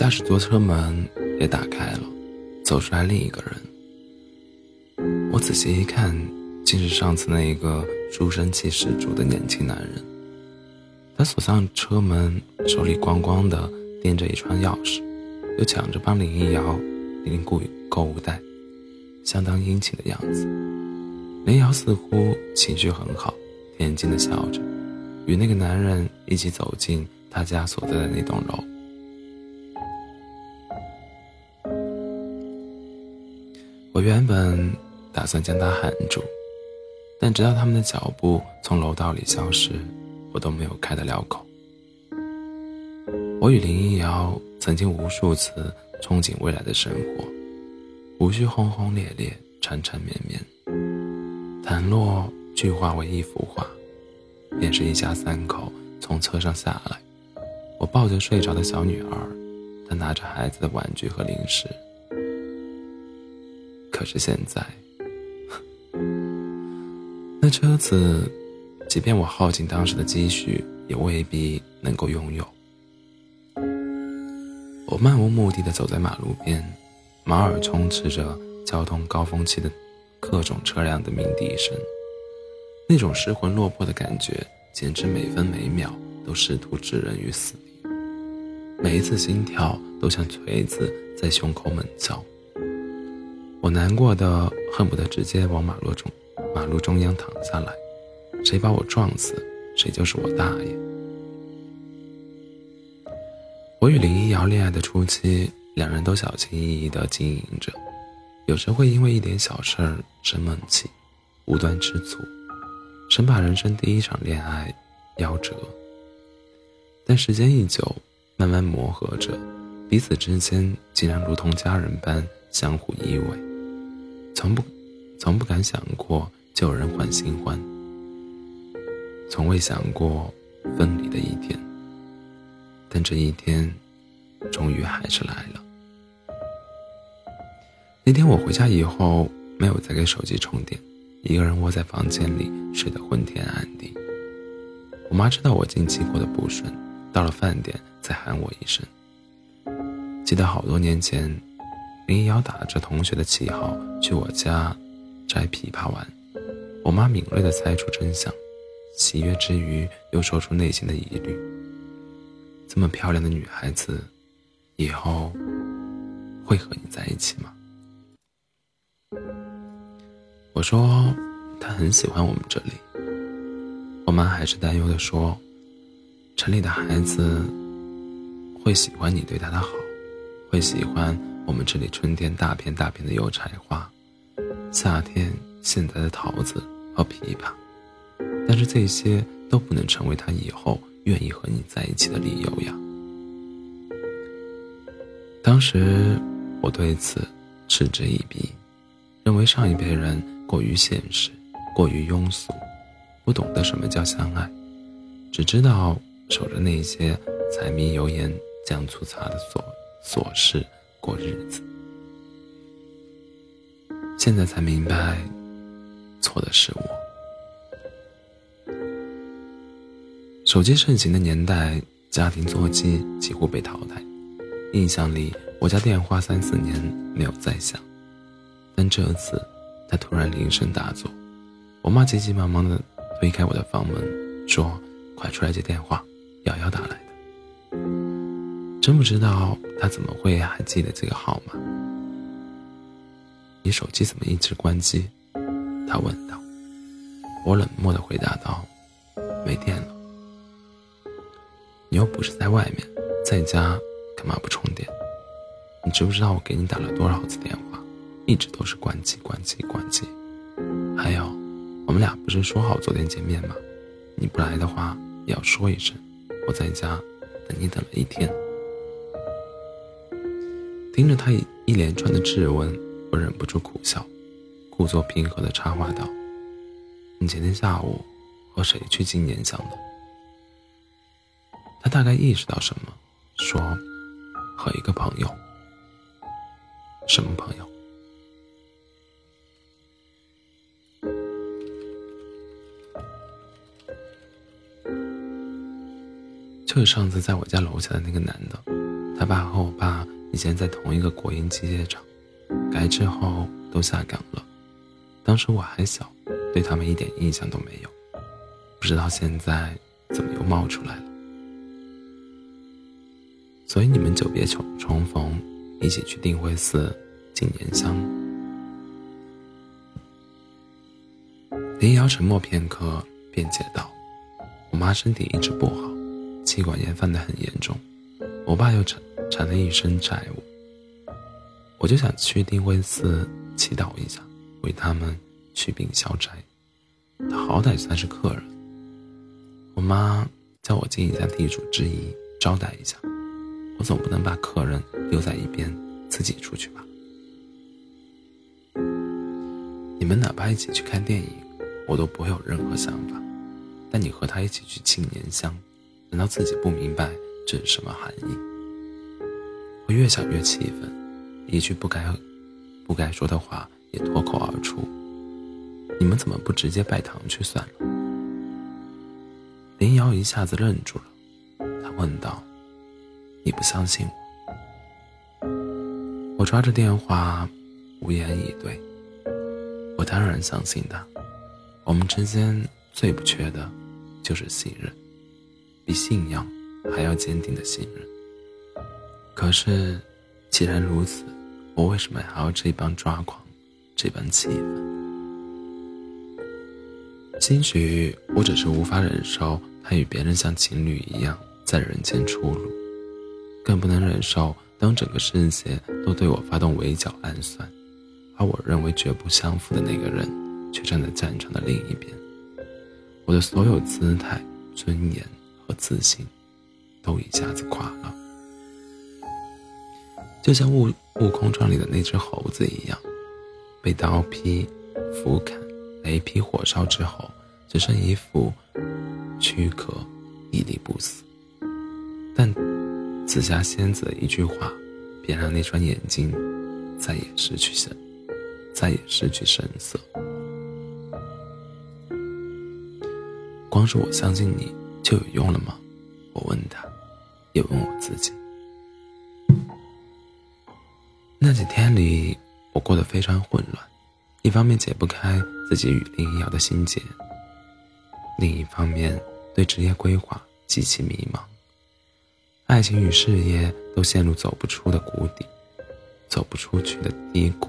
驾驶座车门也打开了，走出来另一个人。我仔细一看，竟是上次那一个书生气十足的年轻男人。他锁上车门，手里光光的掂着一串钥匙，又抢着帮林一瑶拎购购物袋，相当殷勤的样子。林瑶似乎情绪很好，恬静的笑着，与那个男人一起走进他家所在的那栋楼。我原本打算将他喊住，但直到他们的脚步从楼道里消失，我都没有开得了口。我与林一瑶曾经无数次憧憬未来的生活，无需轰轰烈烈、缠缠绵绵，倘若具化为一幅画，便是一家三口从车上下来，我抱着睡着的小女儿，她拿着孩子的玩具和零食。可是现在，那车子，即便我耗尽当时的积蓄，也未必能够拥有。我漫无目的的走在马路边，马耳充斥着交通高峰期的各种车辆的鸣笛声，那种失魂落魄的感觉，简直每分每秒都试图置人于死地，每一次心跳都像锤子在胸口猛敲。我难过的恨不得直接往马路中马路中央躺下来，谁把我撞死，谁就是我大爷。我与林一瑶恋爱的初期，两人都小心翼翼地经营着，有时会因为一点小事儿生闷气，无端吃醋，生怕人生第一场恋爱夭折。但时间一久，慢慢磨合着，彼此之间竟然如同家人般相互依偎。从不，从不敢想过就有人换新欢，从未想过分离的一天。但这一天，终于还是来了。那天我回家以后，没有再给手机充电，一个人窝在房间里睡得昏天暗地。我妈知道我近期过得不顺，到了饭点再喊我一声。记得好多年前。林瑶打着同学的旗号去我家摘枇杷玩，我妈敏锐地猜出真相，喜悦之余又说出内心的疑虑：这么漂亮的女孩子，以后会和你在一起吗？我说她很喜欢我们这里。我妈还是担忧地说：城里的孩子会喜欢你对他的好，会喜欢。我们这里春天大片大片的油菜花，夏天现在的桃子和枇杷，但是这些都不能成为他以后愿意和你在一起的理由呀。当时我对此嗤之以鼻，认为上一辈人过于现实，过于庸俗，不懂得什么叫相爱，只知道守着那些柴米油盐酱醋茶的琐琐事。过日子，现在才明白，错的是我。手机盛行的年代，家庭座机几乎被淘汰。印象里，我家电话三四年没有再响，但这次，它突然铃声大作，我妈急急忙忙的推开我的房门，说：“快出来接电话，瑶瑶打来的。”真不知道他怎么会还记得这个号码。你手机怎么一直关机？他问道。我冷漠的回答道：“没电了。”你又不是在外面，在家干嘛不充电？你知不知道我给你打了多少次电话，一直都是关机、关机、关机。还有，我们俩不是说好昨天见面吗？你不来的话也要说一声。我在家等你等了一天。听着他一一连串的质问，我忍不住苦笑，故作平和的插话道：“你前天下午和谁去金年巷的？”他大概意识到什么，说：“和一个朋友。”什么朋友？就是上次在我家楼下的那个男的，他爸和我爸以前在同一个国营机械厂，改制后都下岗了。当时我还小，对他们一点印象都没有，不知道现在怎么又冒出来了。所以你们久别重重逢，一起去定慧寺敬年香。林瑶沉默片刻，辩解道：“我妈身体一直不好，气管炎犯得很严重，我爸又缠缠了一身债务，我就想去定慧寺祈祷一下，为他们祛病消灾。他好歹算是客人，我妈叫我尽一下地主之谊，招待一下，我总不能把客人丢在一边，自己出去吧？你们哪怕一起去看电影。”我都不会有任何想法，但你和他一起去庆年香，难道自己不明白这是什么含义？我越想越气愤，一句不该不该说的话也脱口而出：“你们怎么不直接拜堂去算了？”林瑶一下子愣住了，他问道：“你不相信我？”我抓着电话，无言以对。我当然相信他。我们之间最不缺的，就是信任，比信仰还要坚定的信任。可是，既然如此，我为什么还要这般抓狂，这般气愤？兴许我只是无法忍受他与别人像情侣一样在人间出入，更不能忍受当整个世界都对我发动围剿暗算，而我认为绝不相负的那个人。却站在战场的另一边，我的所有姿态、尊严和自信，都一下子垮了，就像《悟悟空传》里的那只猴子一样，被刀劈、斧砍、雷劈、火烧之后，只剩一副躯壳，屹立不死。但紫霞仙子的一句话，便让那双眼睛再也失去神，再也失去神色。光是我相信你就有用了吗？我问他，也问我自己。那几天里，我过得非常混乱，一方面解不开自己与林一瑶的心结，另一方面对职业规划极其迷茫，爱情与事业都陷入走不出的谷底，走不出去的低谷。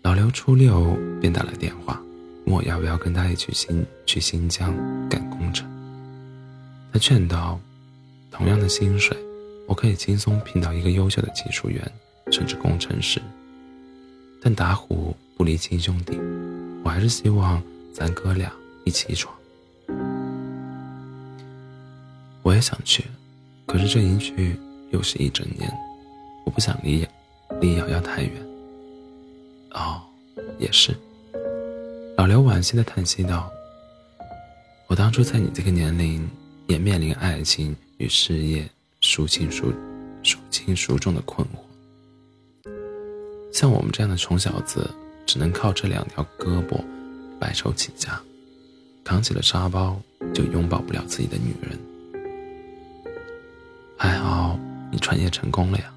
老刘初六便打来电话。问我要不要跟他一起新去新疆赶工程。他劝道：“同样的薪水，我可以轻松聘到一个优秀的技术员，甚至工程师。但打虎不离亲兄弟，我还是希望咱哥俩一起闯。我也想去，可是这一去又是一整年，我不想离离瑶瑶太远。哦，也是。”老刘惋惜的叹息道：“我当初在你这个年龄，也面临爱情与事业孰轻孰孰轻孰重的困惑。像我们这样的穷小子，只能靠这两条胳膊白手起家，扛起了沙包就拥抱不了自己的女人。还好你创业成功了呀！”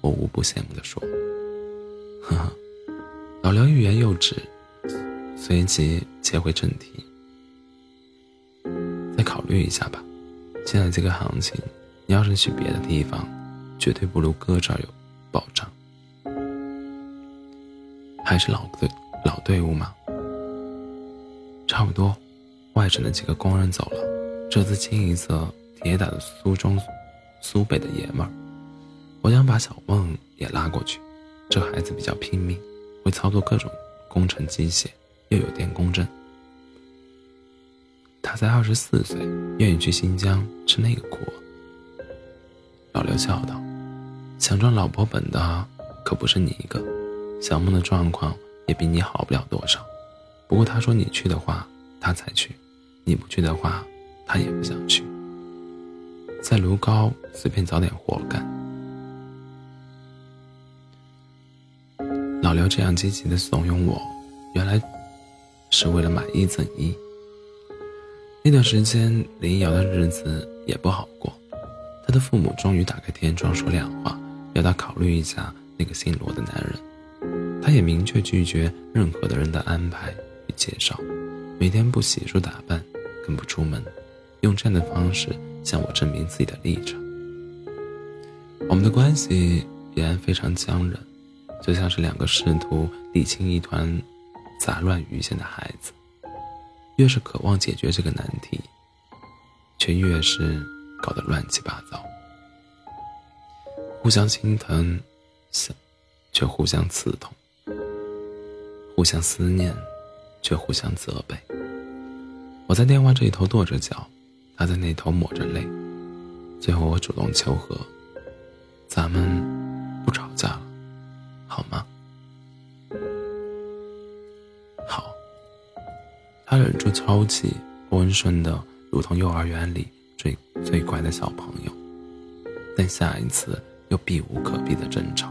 我无不羡慕的说。呵呵，老刘欲言又止。随即切回正题，再考虑一下吧。现在这个行情，你要是去别的地方，绝对不如哥这儿有保障。还是老队老队伍吗？差不多。外省的几个工人走了，这次清一色铁打的苏中、苏北的爷们儿。我想把小梦也拉过去，这孩子比较拼命，会操作各种工程机械。又有电工证，他才二十四岁，愿意去新疆吃那个苦。老刘笑道：“想赚老婆本的可不是你一个，小梦的状况也比你好不了多少。不过他说你去的话，他才去；你不去的话，他也不想去。在卢高随便找点活干。”老刘这样积极的怂恿我，原来。是为了买一赠一。那段时间，林瑶的日子也不好过。她的父母终于打开天窗说亮话，要她考虑一下那个姓罗的男人。她也明确拒绝任何的人的安排与介绍，每天不洗漱打扮，更不出门，用这样的方式向我证明自己的立场。我们的关系依然非常僵忍，就像是两个试图理清一团杂乱鱼线的孩子。越是渴望解决这个难题，却越是搞得乱七八糟。互相心疼，想，却互相刺痛；互相思念，却互相责备。我在电话这一头跺着脚，他在那头抹着泪。最后，我主动求和：“咱们不吵架了，好吗？”他忍住抽泣，温顺的如同幼儿园里最最乖的小朋友。但下一次又避无可避的争吵。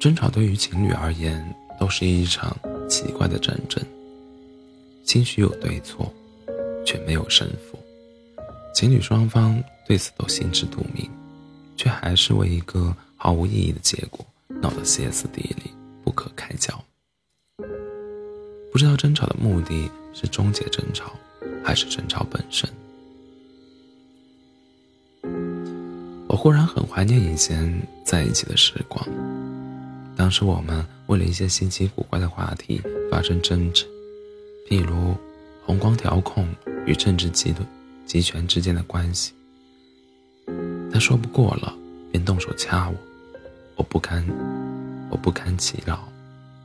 争吵对于情侣而言都是一场奇怪的战争。兴许有对错，却没有胜负。情侣双方对此都心知肚明，却还是为一个毫无意义的结果闹得歇斯底里，不可开交。知道争吵的目的是终结争吵，还是争吵本身。我忽然很怀念以前在一起的时光。当时我们为了一些稀奇古怪的话题发生争执，譬如红光调控与政治集团集权之间的关系。他说不过了，便动手掐我，我不堪，我不堪其扰，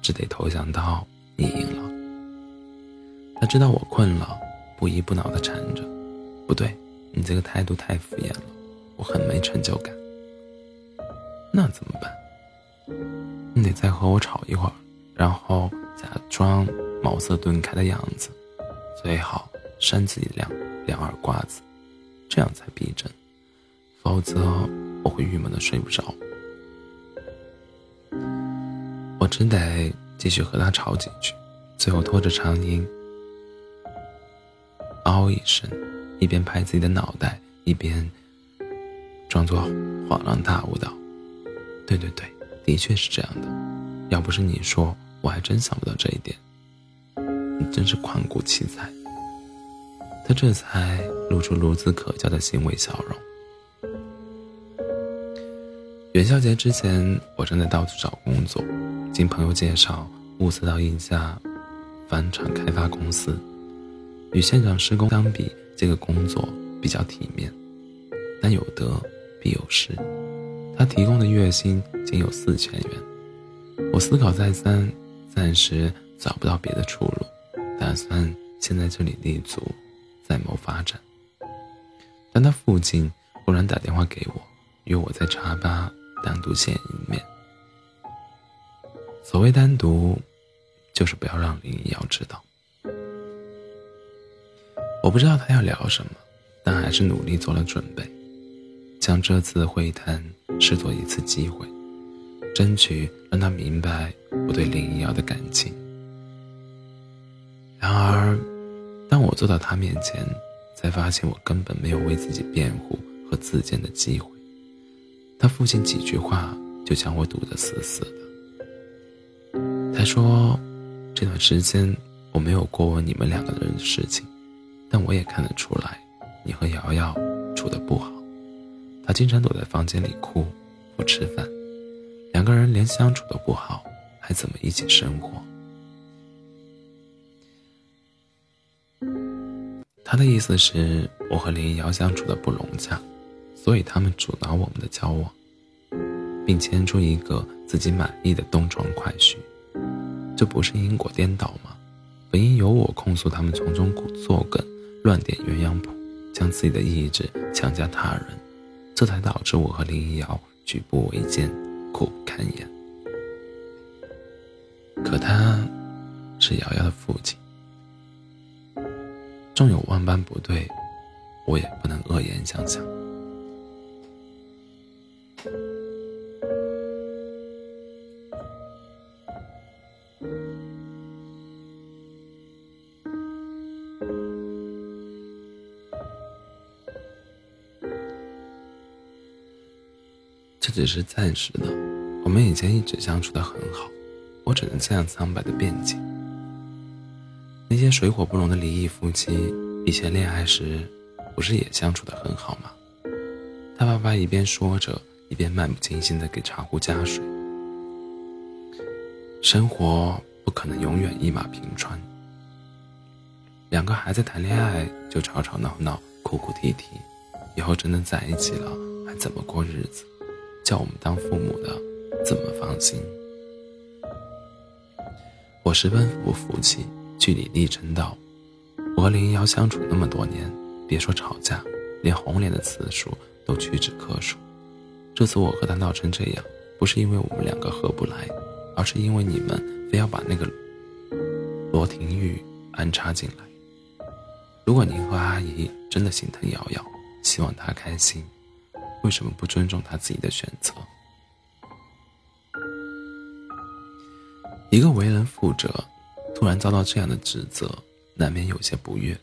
只得投降到你赢了。知道我困了，不依不挠的缠着。不对，你这个态度太敷衍了，我很没成就感。那怎么办？你得再和我吵一会儿，然后假装茅塞顿开的样子，最好扇自己两两耳刮子，这样才逼真。否则我会郁闷的睡不着。我只得继续和他吵几句，最后拖着长音。嗷一声，一边拍自己的脑袋，一边装作恍然大悟道：“对对对，的确是这样的。要不是你说，我还真想不到这一点。你真是旷古奇才。”他这才露出孺子可教的欣慰笑容。元宵节之前，我正在到处找工作，经朋友介绍，物色到一家房产开发公司。与现场施工相比，这个工作比较体面，但有得必有失。他提供的月薪仅有四千元，我思考再三，暂时找不到别的出路，打算先在这里立足，再谋发展。但他父亲忽然打电话给我，约我在茶吧单独见一面。所谓单独，就是不要让林一瑶知道。我不知道他要聊什么，但还是努力做了准备，将这次会谈视作一次机会，争取让他明白我对林一瑶的感情。然而，当我坐到他面前，才发现我根本没有为自己辩护和自荐的机会。他父亲几句话就将我堵得死死的。他说：“这段时间我没有过问你们两个人的事情。”但我也看得出来，你和瑶瑶处的不好。她经常躲在房间里哭，不吃饭，两个人连相处都不好，还怎么一起生活？他的意思是，我和林瑶相处的不融洽，所以他们阻挠我们的交往，并牵出一个自己满意的东窗快婿，这不是因果颠倒吗？本应由我控诉他们从中作梗。乱点鸳鸯谱，将自己的意志强加他人，这才导致我和林一瑶举步维艰，苦不堪言。可他，是瑶瑶的父亲，纵有万般不对，我也不能恶言相向。只是暂时的，我们以前一直相处的很好，我只能这样苍白的辩解。那些水火不容的离异夫妻，以前恋爱时不是也相处的很好吗？他爸爸一边说着，一边漫不经心的给茶壶加水。生活不可能永远一马平川，两个孩子谈恋爱就吵吵闹闹、哭哭啼啼，以后真的在一起了，还怎么过日子？叫我们当父母的怎么放心？我十分不服气。据理力争道：“我和林瑶相处那么多年，别说吵架，连红脸的次数都屈指可数。这次我和他闹成这样，不是因为我们两个合不来，而是因为你们非要把那个罗廷玉安插进来。如果您和阿姨真的心疼瑶瑶，希望她开心，为什么不尊重他自己的选择？一个为人父者。”突然遭到这样的指责，难免有些不悦。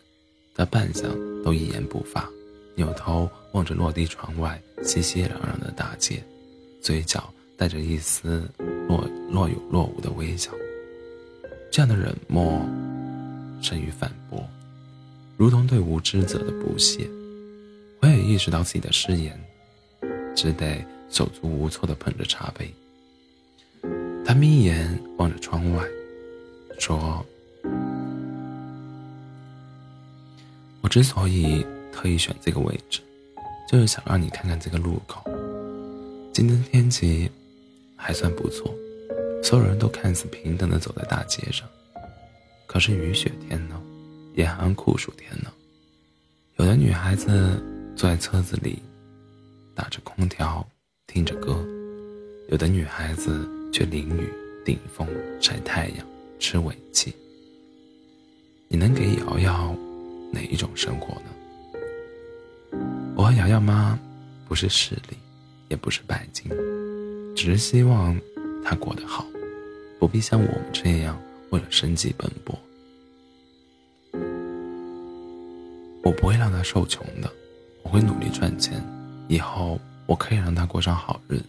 他半晌都一言不发，扭头望着落地窗外熙熙攘攘的大街，嘴角带着一丝若若有若无的微笑。这样的冷漠，胜于反驳，如同对无知者的不屑。我也意识到自己的失言，只得手足无措地捧着茶杯。他眯眼望着窗外。说：“我之所以特意选这个位置，就是想让你看看这个路口。今天天气还算不错，所有人都看似平等的走在大街上。可是雨雪天呢，严寒酷暑天呢，有的女孩子坐在车子里，打着空调，听着歌；有的女孩子却淋雨顶风晒太阳。”吃尾气，你能给瑶瑶哪一种生活呢？我和瑶瑶妈不是势利，也不是拜金，只是希望她过得好，不必像我们这样为了生计奔波。我不会让她受穷的，我会努力赚钱，以后我可以让她过上好日子。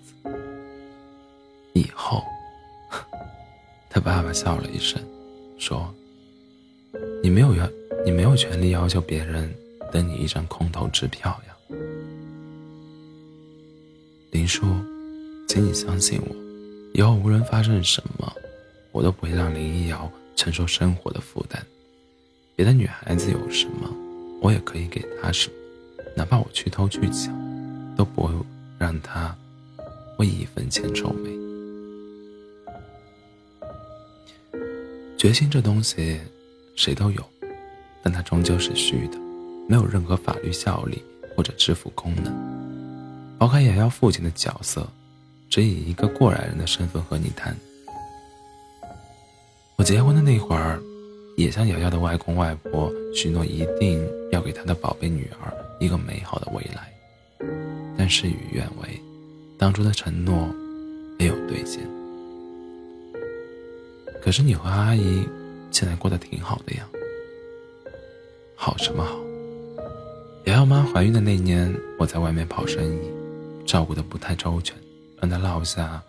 以后。他爸爸笑了一声，说：“你没有要，你没有权利要求别人等你一张空头支票呀。”林叔，请你相信我，以后无论发生什么，我都不会让林一瑶承受生活的负担。别的女孩子有什么，我也可以给她什么，哪怕我去偷去抢，都不会让他为一分钱愁眉。决心这东西，谁都有，但它终究是虚的，没有任何法律效力或者支付功能。抛开瑶瑶父亲的角色，只以一个过来人的身份和你谈。我结婚的那会儿，也向瑶瑶的外公外婆许诺，一定要给他的宝贝女儿一个美好的未来。但事与愿违，当初的承诺没有兑现。可是你和阿姨现在过得挺好的呀。好什么好？瑶瑶妈怀孕的那年，我在外面跑生意，照顾的不太周全，让她落下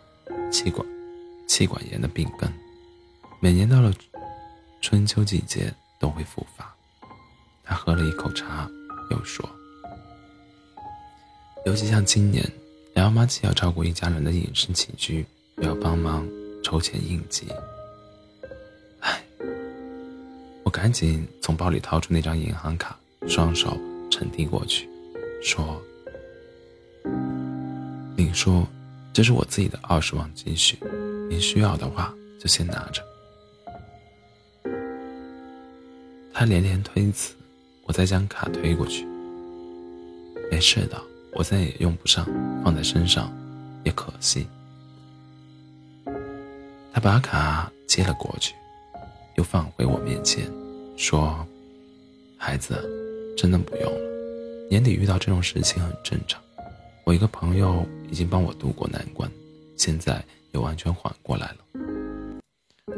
气管气管炎的病根，每年到了春秋季节都会复发。她喝了一口茶，又说：“尤其像今年，梁妈既要照顾一家人的饮食起居，又要帮忙筹钱应急。”唉我赶紧从包里掏出那张银行卡，双手呈递过去，说：“林叔，这是我自己的二十万积蓄，您需要的话就先拿着。”他连连推辞，我再将卡推过去：“没事的，我再也用不上，放在身上也可惜。”他把卡接了过去。又放回我面前，说：“孩子，真的不用了。年底遇到这种事情很正常。我一个朋友已经帮我渡过难关，现在也完全缓过来了。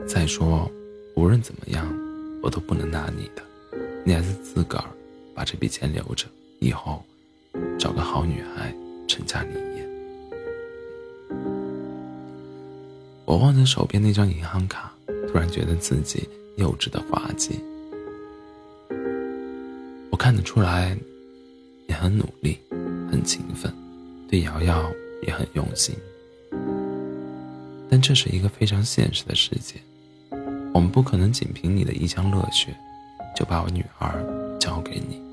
再说，无论怎么样，我都不能拿你的。你还是自个儿把这笔钱留着，以后找个好女孩成家立业。”我望着手边那张银行卡，突然觉得自己幼稚的滑稽。我看得出来，你很努力，很勤奋，对瑶瑶也很用心。但这是一个非常现实的世界，我们不可能仅凭你的一腔热血，就把我女儿交给你。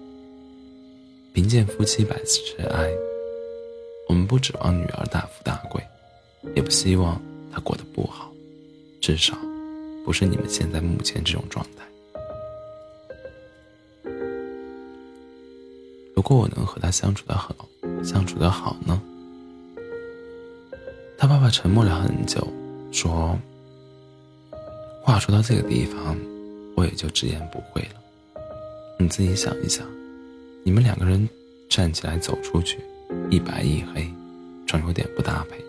贫贱夫妻百事哀，我们不指望女儿大富大贵，也不希望。她过得不好，至少不是你们现在目前这种状态。如果我能和他相处的好，相处的好呢？他爸爸沉默了很久，说：“话说到这个地方，我也就直言不讳了。你自己想一想，你们两个人站起来走出去，一白一黑，总有点不搭配。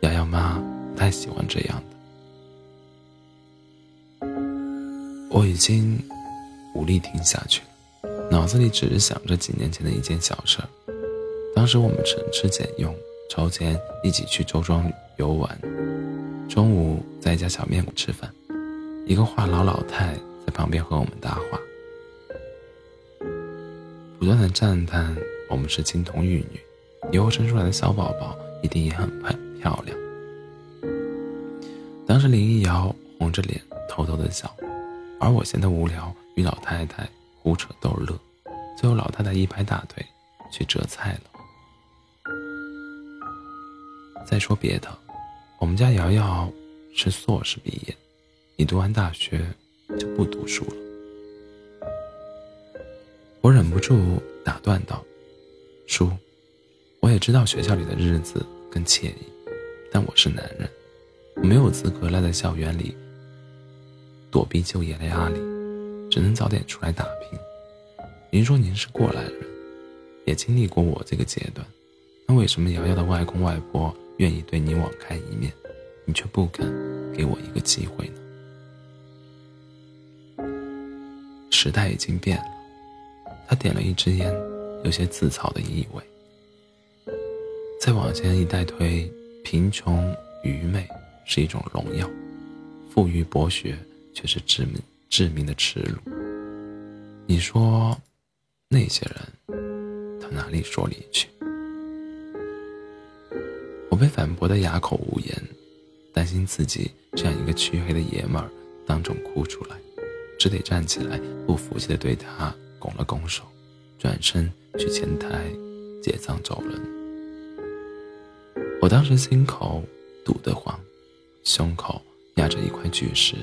瑶瑶妈。”不太喜欢这样的，我已经无力听下去了，脑子里只是想着几年前的一件小事儿。当时我们省吃俭用，筹钱一起去周庄游玩，中午在一家小面馆吃饭，一个话痨老太在旁边和我们搭话，不断的赞叹我们是金童玉女，以后生出来的小宝宝一定也很漂亮。当时林一瑶红着脸偷偷的笑，而我闲得无聊，与老太太胡扯逗乐。最后老太太一拍大腿，去折菜了。再说别的，我们家瑶瑶是硕士毕业，你读完大学就不读书了。我忍不住打断道：“叔，我也知道学校里的日子更惬意，但我是男人。”我没有资格赖在校园里躲避就业的压力，只能早点出来打拼。您说您是过来人，也经历过我这个阶段，那为什么瑶瑶的外公外婆愿意对你网开一面，你却不肯给我一个机会呢？时代已经变了。他点了一支烟，有些自嘲的意味。再往前一代推，贫穷愚昧。是一种荣耀，富裕博学却是致命致命的耻辱。你说，那些人，到哪里说理去？我被反驳的哑口无言，担心自己这样一个黢黑的爷们儿当众哭出来，只得站起来，不服气的对他拱了拱手，转身去前台结账走人。我当时心口堵得慌。胸口压着一块巨石，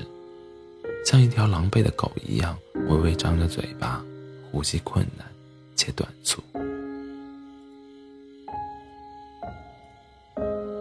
像一条狼狈的狗一样，微微张着嘴巴，呼吸困难且短促。